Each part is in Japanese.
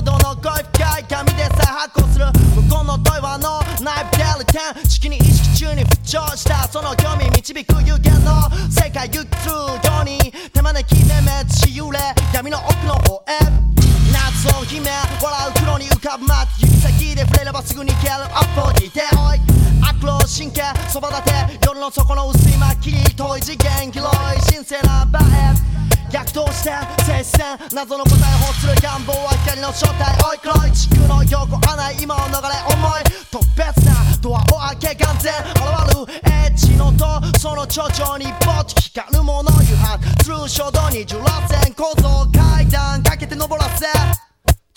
ほどの恋深い紙で再発行する向こうの問話のナイフデルテン式に意識中に浮調したその興味導く有限の世界行くように手招きで滅し揺れ闇の奥の方へ夏を姫笑う黒に浮かぶ待つ指先で触れればすぐに消えるアップにいておい悪路神経そば立て夜の底の薄い薪遠い次元広い神聖な場どうして絶戦謎の答え放する願望は光の正体おい黒い地区の横穴今を流れ思い特別なドアを開け完全現るエッジの塔その頂上にぼっち光るもの誘発。通称衝動に十螺戦構造階段かけて登らせ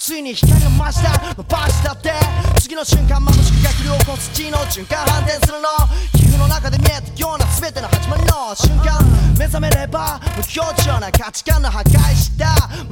ついに光が増した。伸ばしたって。次の瞬間眩しく逆流を起こす地の循環反転するの。皮膚の中で見えたような全ての始まりの瞬間。目覚めれば無表情な価値観の破壊した。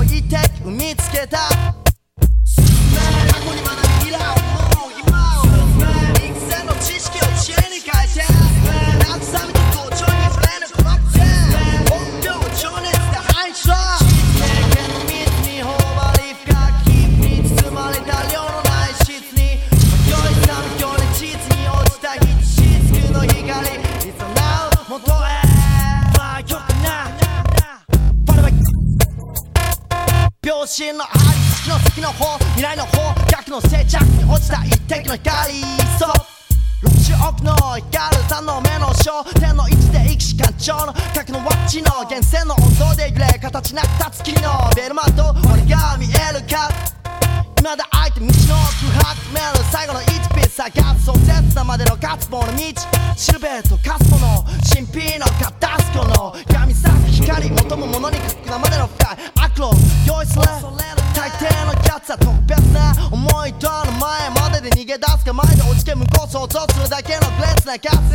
置いて踏みつけた。咲く光求むものにくくなまでの深い悪路用意する大抵のやつは特別な思いとの前までで逃げ出す構えで落ちて向こう想像するだけのグレースなカス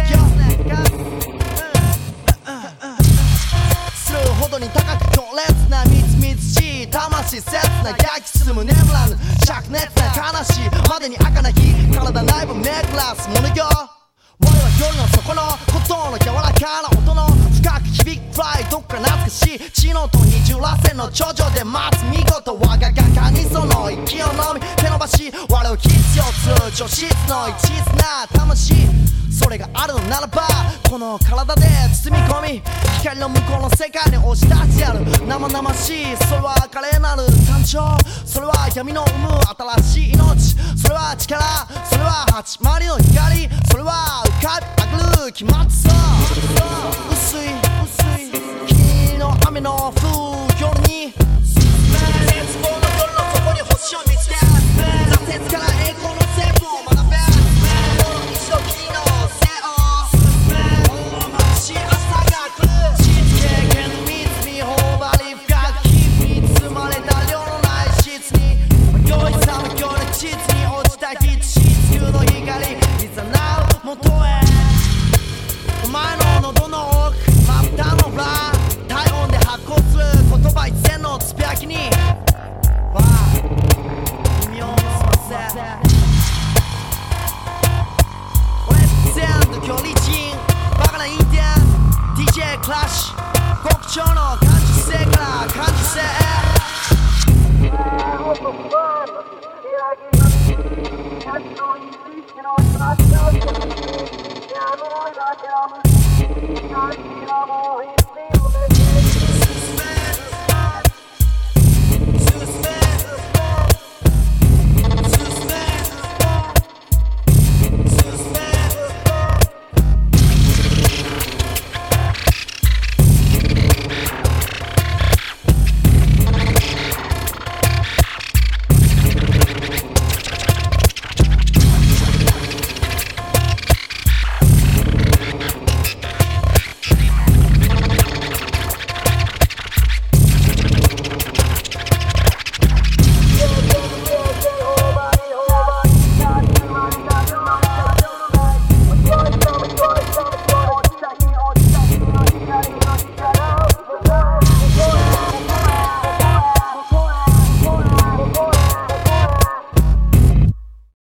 するほどに高く強烈なみつみつしい魂切な焼き進む眠らぬ灼熱な悲しいまでに赤な日体内部めくらすものよ我は夜の底のことの柔らかな音の深く響くくらいどっか懐かしい血のと二重螺旋の頂上で待つ見事我が画家にその息をのみ手伸ばし我を必要する女子の一途な魂それがあるならばこの体で包み込み光の向こうの世界に押し出してやる生々しいそれは華麗なる誕生それは闇の生む新しい命それは力それは始まりの光それは浮かび上がる決まってさ薄い薄い霧の olacağımız